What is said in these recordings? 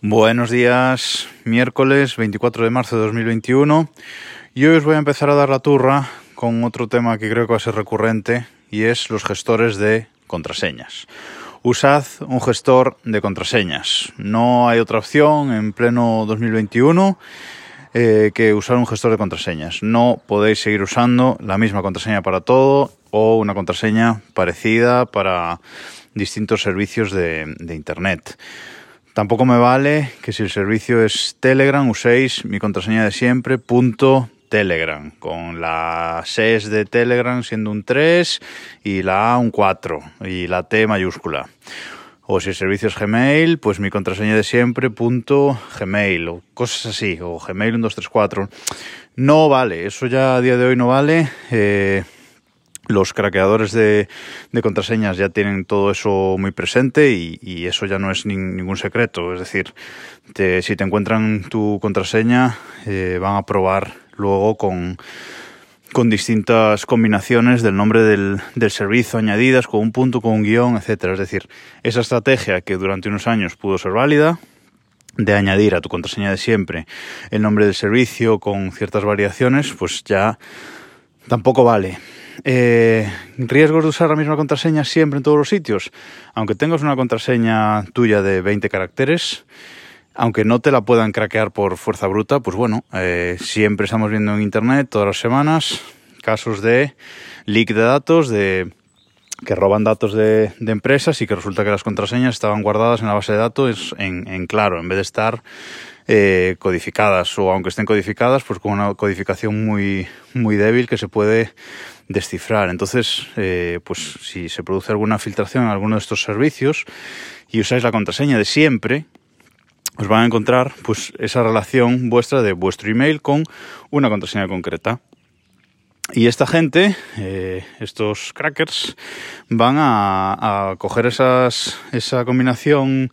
Buenos días, miércoles 24 de marzo de 2021 y hoy os voy a empezar a dar la turra con otro tema que creo que va a ser recurrente y es los gestores de contraseñas. Usad un gestor de contraseñas. No hay otra opción en pleno 2021 eh, que usar un gestor de contraseñas. No podéis seguir usando la misma contraseña para todo o una contraseña parecida para distintos servicios de, de Internet. Tampoco me vale que si el servicio es Telegram uséis mi contraseña de siempre, punto Telegram, con la SES de Telegram siendo un 3 y la A un 4 y la T mayúscula. O si el servicio es Gmail, pues mi contraseña de siempre, punto Gmail, o cosas así, o Gmail 1234. No vale, eso ya a día de hoy no vale. Eh, los craqueadores de, contraseñas ya tienen todo eso muy presente y, eso ya no es ningún secreto. Es decir, si te encuentran tu contraseña, eh, van a probar luego con, con distintas combinaciones del nombre del, del, servicio añadidas, con un punto, con un guion, etcétera. Es decir, esa estrategia que durante unos años pudo ser válida, de añadir a tu contraseña de siempre el nombre del servicio con ciertas variaciones, pues ya tampoco vale. Eh, riesgos de usar la misma contraseña siempre en todos los sitios. Aunque tengas una contraseña tuya de 20 caracteres, aunque no te la puedan craquear por fuerza bruta, pues bueno, eh, siempre estamos viendo en internet todas las semanas casos de leak de datos, de que roban datos de, empresas y que resulta que las contraseñas estaban guardadas en la base de datos en, claro, en vez de estar eh, codificadas o aunque estén codificadas, pues con una codificación muy, muy débil que se puede descifrar. Entonces, eh, pues si se produce alguna filtración en alguno de estos servicios y usáis la contraseña de siempre, os van a encontrar pues esa relación vuestra de vuestro email con una contraseña concreta. Y esta gente, eh, estos crackers, van a, a coger esas, esa combinación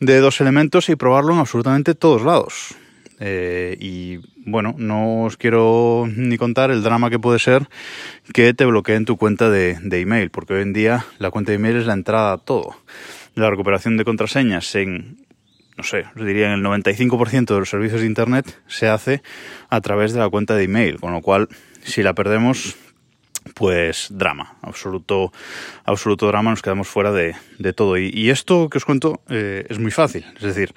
de dos elementos y probarlo en absolutamente todos lados. Eh, y bueno, no os quiero ni contar el drama que puede ser que te bloqueen tu cuenta de, email, porque hoy en día la cuenta de email es la entrada a todo. La recuperación de contraseñas en, no sé, os diría en el 95% de los servicios de Internet se hace a través de la cuenta de email, con lo cual si la perdemos pues drama, absoluto, absoluto drama, nos quedamos fuera de, todo. Y, esto que os cuento eh, es muy fácil, es decir,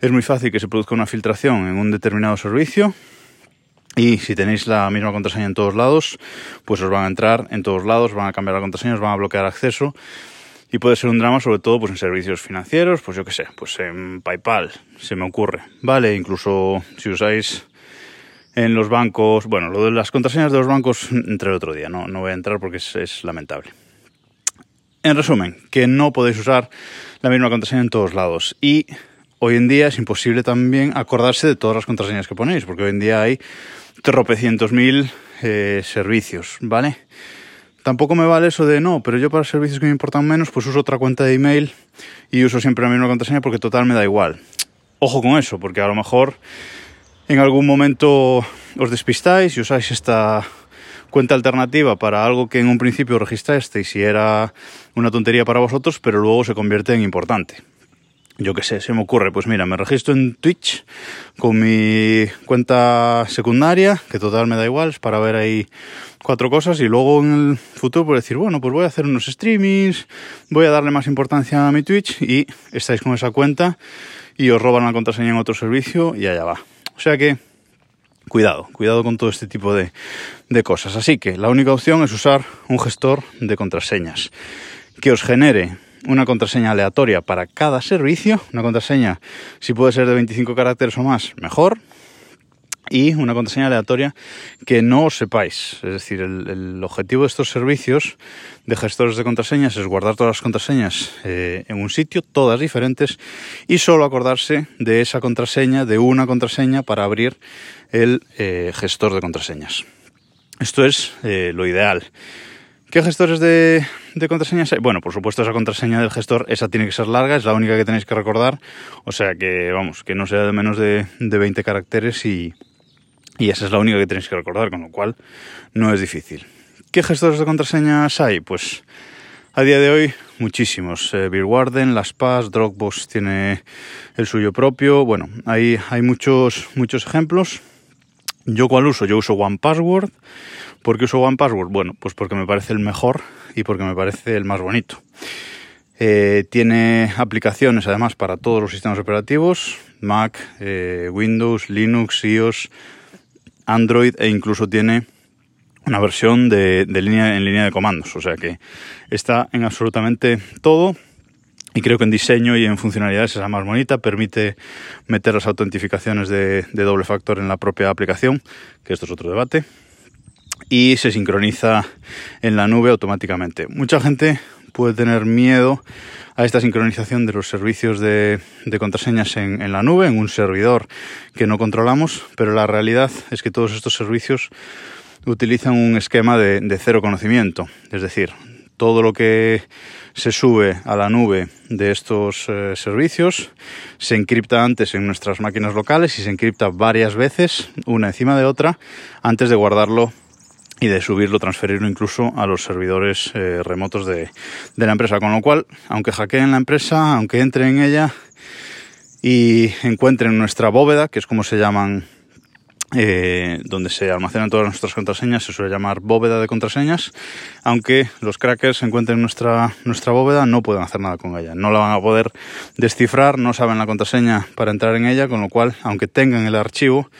es muy fácil que se produzca una filtración en un determinado servicio y si tenéis la misma contraseña en todos lados, pues os van a entrar en todos lados, van a cambiar la contraseña, os van a bloquear acceso y puede ser un drama sobre todo pues en servicios financieros, pues yo qué sé, pues en PayPal, se me ocurre, vale, incluso si usáis en los bancos, bueno, lo de las contraseñas de los bancos entre el otro día, no, no voy a entrar porque es, es lamentable. En resumen, que no podéis usar la misma contraseña en todos lados y hoy en día es imposible también acordarse de todas las contraseñas que ponéis, porque hoy en día hay tropecientos mil eh, servicios, ¿vale? Tampoco me vale eso de no, pero yo para servicios que me importan menos, pues uso otra cuenta de email y uso siempre la misma contraseña porque total me da igual. Ojo con eso, porque a lo mejor en algún momento os despistáis y usáis esta cuenta alternativa para algo que en un principio registrasteis y era una tontería para vosotros, pero luego se convierte en importante. Yo qué sé, se me ocurre, pues mira, me registro en Twitch con mi cuenta secundaria, que total me da igual, es para ver ahí cuatro cosas y luego en el futuro pues decir, bueno, pues voy a hacer unos streamings, voy a darle más importancia a mi Twitch y estáis con esa cuenta y os roban la contraseña en otro servicio y allá va. O sea que, cuidado, cuidado con todo este tipo de, de cosas. Así que la única opción es usar un gestor de contraseñas que os genere una contraseña aleatoria para cada servicio, una contraseña si puede ser de 25 caracteres o más, mejor, y una contraseña aleatoria que no sepáis. Es decir, el, objetivo de estos servicios de gestores de contraseñas es guardar todas las contraseñas eh, en un sitio, todas diferentes, y solo acordarse de esa contraseña, de una contraseña para abrir el eh, gestor de contraseñas. Esto es eh, lo ideal. ¿Qué gestores de, contraseñas hay? Bueno, por supuesto esa contraseña del gestor, esa tiene que ser larga, es la única que tenéis que recordar. O sea que, vamos, que no sea de menos de, de 20 caracteres y, y esa es la única que tenéis que recordar, con lo cual no es difícil. ¿Qué gestores de contraseñas hay? Pues A día de hoy, muchísimos. Eh, Warden, Las Dropbox tiene el suyo propio. Bueno, hay, hay muchos, muchos ejemplos. ¿Yo cuál uso? Yo uso One Password. ¿Por qué uso One Password? Bueno, pues porque me parece el mejor y porque me parece el más bonito. Eh, tiene aplicaciones además para todos los sistemas operativos, Mac, eh, Windows, Linux, iOS, Android e incluso tiene una versión de, línea en línea de comandos. O sea que está en absolutamente todo y creo que en diseño y en funcionalidades es la más bonita. Permite meter las autentificaciones de, de doble factor en la propia aplicación, que esto es otro debate y se sincroniza en la nube automáticamente. Mucha gente puede tener miedo a esta sincronización de los servicios de, contraseñas en, la nube, en un servidor que no controlamos, pero la realidad es que todos estos servicios utilizan un esquema de, cero conocimiento, es decir, todo lo que se sube a la nube de estos eh, servicios se encripta antes en nuestras máquinas locales y se encripta varias veces, una encima de otra, antes de guardarlo y de subirlo, transferirlo incluso a los servidores eh, remotos de, la empresa. Con lo cual, aunque hackeen la empresa, aunque entren en ella y encuentren nuestra bóveda, que es como se llaman, eh, donde se almacenan todas nuestras contraseñas, se suele llamar bóveda de contraseñas, aunque los crackers encuentren nuestra, nuestra bóveda, no pueden hacer nada con ella. No la van a poder descifrar, no saben la contraseña para entrar en ella, con lo cual, aunque tengan el archivo,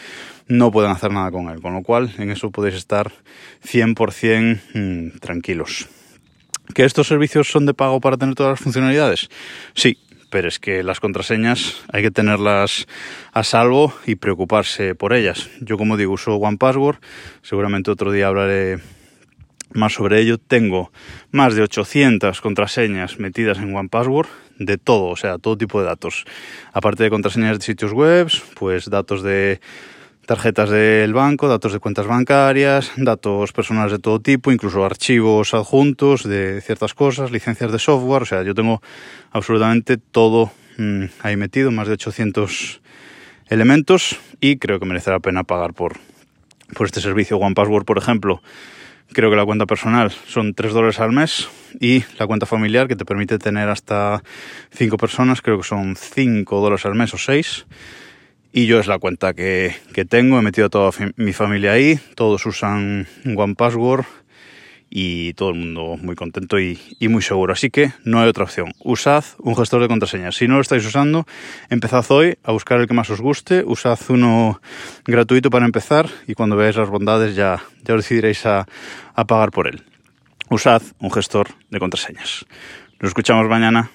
no pueden hacer nada con él, con lo cual en eso podéis estar 100% mm, tranquilos. ¿Que estos servicios son de pago para tener todas las funcionalidades? Sí, pero es que las contraseñas hay que tenerlas a salvo y preocuparse por ellas. Yo como digo uso OnePassword, seguramente otro día hablaré más sobre ello. Tengo más de 800 contraseñas metidas en OnePassword de todo, o sea, todo tipo de datos. Aparte de contraseñas de sitios web, pues datos de tarjetas del banco, datos de cuentas bancarias, datos personales de todo tipo, incluso archivos adjuntos de ciertas cosas, licencias de software, o sea, yo tengo absolutamente todo mm, ahí metido, más de 800 elementos y creo que merece la pena pagar por, por este servicio. OnePassword, por ejemplo, creo que la cuenta personal son 3 dólares al mes y la cuenta familiar que te permite tener hasta 5 personas, creo que son 5 dólares al mes o 6 y yo es la cuenta que, tengo, he metido a toda mi familia ahí, todos usan One Password y todo el mundo muy contento y, muy seguro. Así que no hay otra opción. Usad un gestor de contraseñas. Si no lo estáis usando, empezad hoy a buscar el que más os guste. Usad uno gratuito para empezar y cuando veáis las bondades ya, ya os decidiréis a, a pagar por él. Usad un gestor de contraseñas. Nos escuchamos mañana.